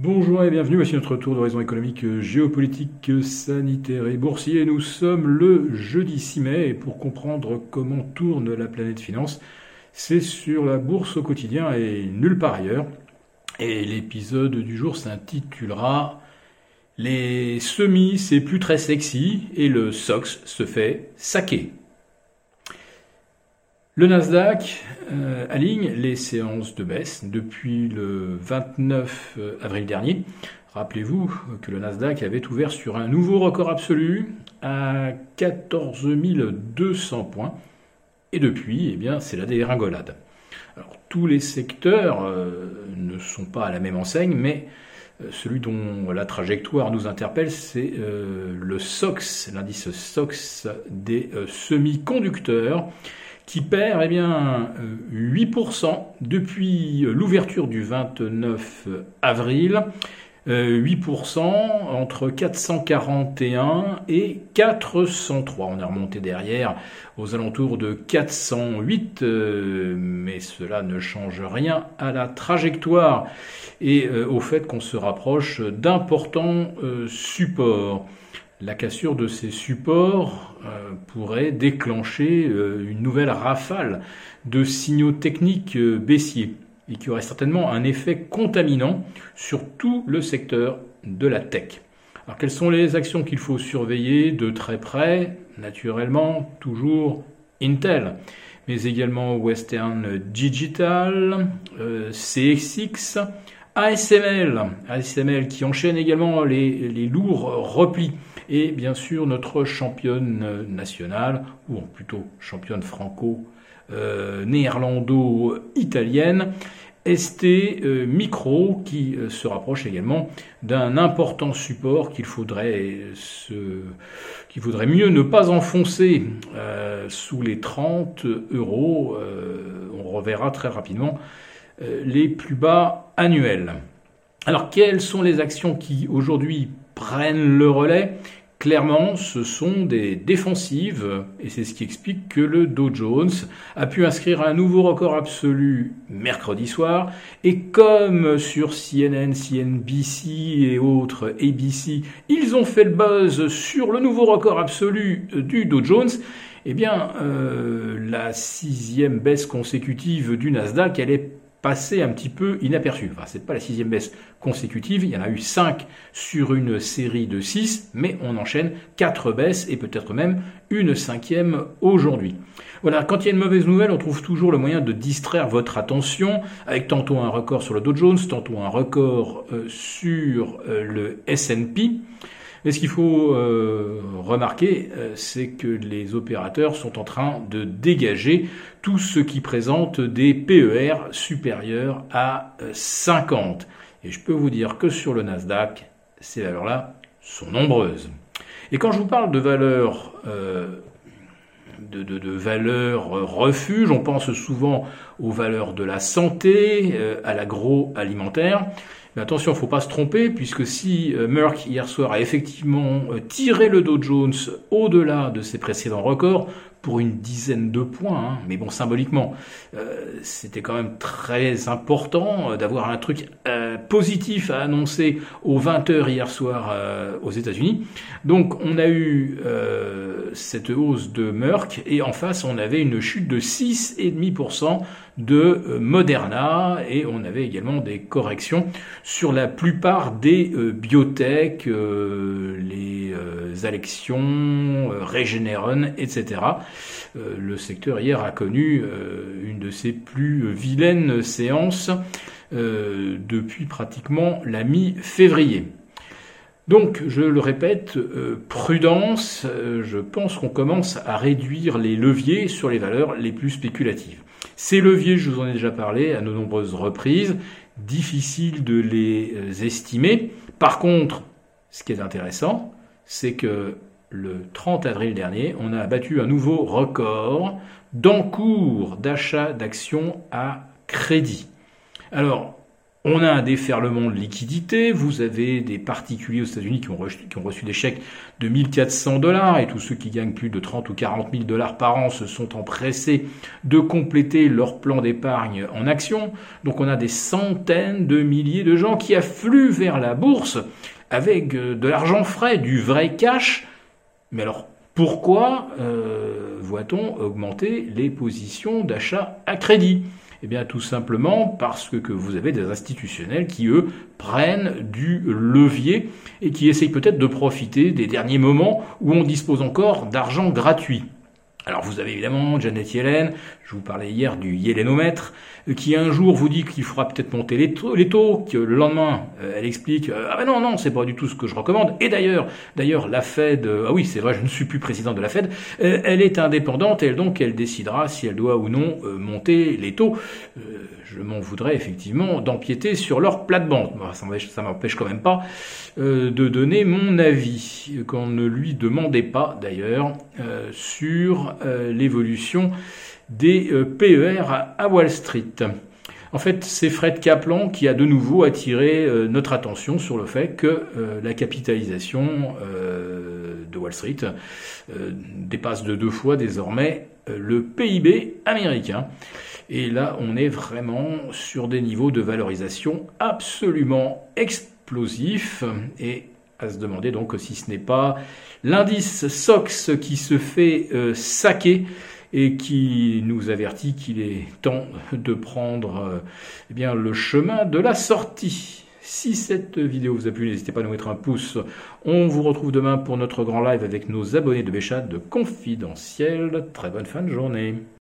Bonjour et bienvenue, voici notre tour d'horizon économique, géopolitique, sanitaire et boursier. Nous sommes le jeudi 6 mai et pour comprendre comment tourne la planète finance, c'est sur la bourse au quotidien et nulle part ailleurs. Et l'épisode du jour s'intitulera Les semis, c'est plus très sexy et le SOX se fait saquer. Le Nasdaq euh, aligne les séances de baisse depuis le 29 euh, avril dernier. Rappelez-vous que le Nasdaq avait ouvert sur un nouveau record absolu à 14 200 points. Et depuis, eh bien, c'est la dégringolade. Tous les secteurs euh, ne sont pas à la même enseigne, mais celui dont la trajectoire nous interpelle, c'est le SOX, l'indice SOX des semi-conducteurs qui perd eh bien, 8% euh, depuis l'ouverture du 29 avril. 8% euh, entre 441 et 403. On est remonté derrière aux alentours de 408, euh, mais cela ne change rien à la trajectoire et au fait qu'on se rapproche d'importants supports. La cassure de ces supports euh, pourrait déclencher euh, une nouvelle rafale de signaux techniques euh, baissiers et qui aurait certainement un effet contaminant sur tout le secteur de la tech. Alors quelles sont les actions qu'il faut surveiller de très près? Naturellement, toujours Intel, mais également Western Digital, CXX, ASML, ASML qui enchaîne également les, les lourds replis et bien sûr notre championne nationale, ou plutôt championne franco-néerlando-italienne, ST euh, Micro, qui euh, se rapproche également d'un important support qu'il faudrait, qu'il faudrait mieux ne pas enfoncer euh, sous les 30 euros. on reverra très rapidement les plus bas annuels. Alors quelles sont les actions qui aujourd'hui prennent le relais. Clairement, ce sont des défensives, et c'est ce qui explique que le Dow Jones a pu inscrire un nouveau record absolu mercredi soir, et comme sur CNN, CNBC et autres ABC, ils ont fait le buzz sur le nouveau record absolu du Dow Jones, eh bien, euh, la sixième baisse consécutive du Nasdaq, elle est passé un petit peu inaperçu. Enfin, c'est pas la sixième baisse consécutive, il y en a eu cinq sur une série de six, mais on enchaîne quatre baisses et peut-être même une cinquième aujourd'hui. Voilà, quand il y a une mauvaise nouvelle, on trouve toujours le moyen de distraire votre attention avec tantôt un record sur le Dow Jones, tantôt un record euh, sur euh, le S&P. Mais ce qu'il faut euh, remarquer, euh, c'est que les opérateurs sont en train de dégager tout ce qui présente des PER supérieurs à 50. Euh, Et je peux vous dire que sur le Nasdaq, ces valeurs-là sont nombreuses. Et quand je vous parle de valeurs de, valeurs refuge. On pense souvent aux valeurs de la santé, à l'agroalimentaire. Mais attention, il ne faut pas se tromper, puisque si euh, Merck hier soir a effectivement euh, tiré le Dow Jones au-delà de ses précédents records, pour une dizaine de points, hein, mais bon, symboliquement, euh, c'était quand même très important d'avoir un truc positif à annoncer aux 20h hier soir aux États-Unis. Donc on a eu cette hausse de Merck, et en face, on avait une chute de 6,5% de euh, Moderna et on avait également des corrections sur la plupart des euh, biotech, euh, les Alexion, Regeneron, etc. le secteur hier a connu une de ses plus vilaines séances depuis pratiquement la mi-février. Donc, je le répète, prudence, je pense qu'on commence à réduire les leviers sur les valeurs les plus spéculatives. Ces leviers, je vous en ai déjà parlé à de nombreuses reprises, difficile de les euh, estimer. Par contre, ce qui est intéressant, c'est que le 30 avril dernier, on a battu un nouveau record d'encours d'achat d'actions à crédit. Alors, On a un déferlement de liquidités. Vous avez des particuliers aux États-Unis qui ont, reçu, des chèques de 1400 dollars et tous ceux qui gagnent plus de 30 ou 40 000 dollars par an se sont empressés de compléter leur plan d'épargne en action. Donc on a des centaines de milliers de gens qui affluent vers la bourse avec euh, de l'argent frais, du vrai cash. Mais alors pourquoi euh, voit-on augmenter les positions d'achat à crédit? Eh bien, tout simplement parce que, vous avez des institutionnels qui, eux, prennent du levier et qui essayent peut-être de profiter des derniers moments où on dispose encore d'argent gratuit. Alors vous avez évidemment Janet Yellen, je vous parlais hier du Yellenomètre, euh, qui un jour vous dit qu'il faudra peut-être monter les taux, que le lendemain euh, elle explique euh, ah ben non non c'est pas du tout ce que je recommande. Et d'ailleurs d'ailleurs la Fed ah oui c'est vrai je ne suis plus président de la Fed, elle est indépendante et donc elle décidera si elle doit ou non monter les taux. je m'en voudrais effectivement d'empiéter sur leur plate-bande. Ça m'empêche quand même pas de donner mon avis qu'on ne lui demandait pas d'ailleurs sur l'évolution des euh, PER à Wall Street. En fait, c'est Fred Kaplan qui a de nouveau attiré euh, notre attention sur le fait que la capitalisation de Wall Street dépasse de deux fois désormais le PIB américain. Et là, on est vraiment sur des niveaux de valorisation absolument explosifs. Et à se demander donc si ce n'est pas l'indice SOX qui se fait euh, saquer et qui nous avertit qu'il est temps de prendre euh, eh bien, le chemin de la sortie. Si cette vidéo vous a plu, n'hésitez pas à nous mettre un pouce. On vous retrouve demain pour notre grand live avec nos abonnés de Béchat de Confidentiel. Très bonne fin de journée.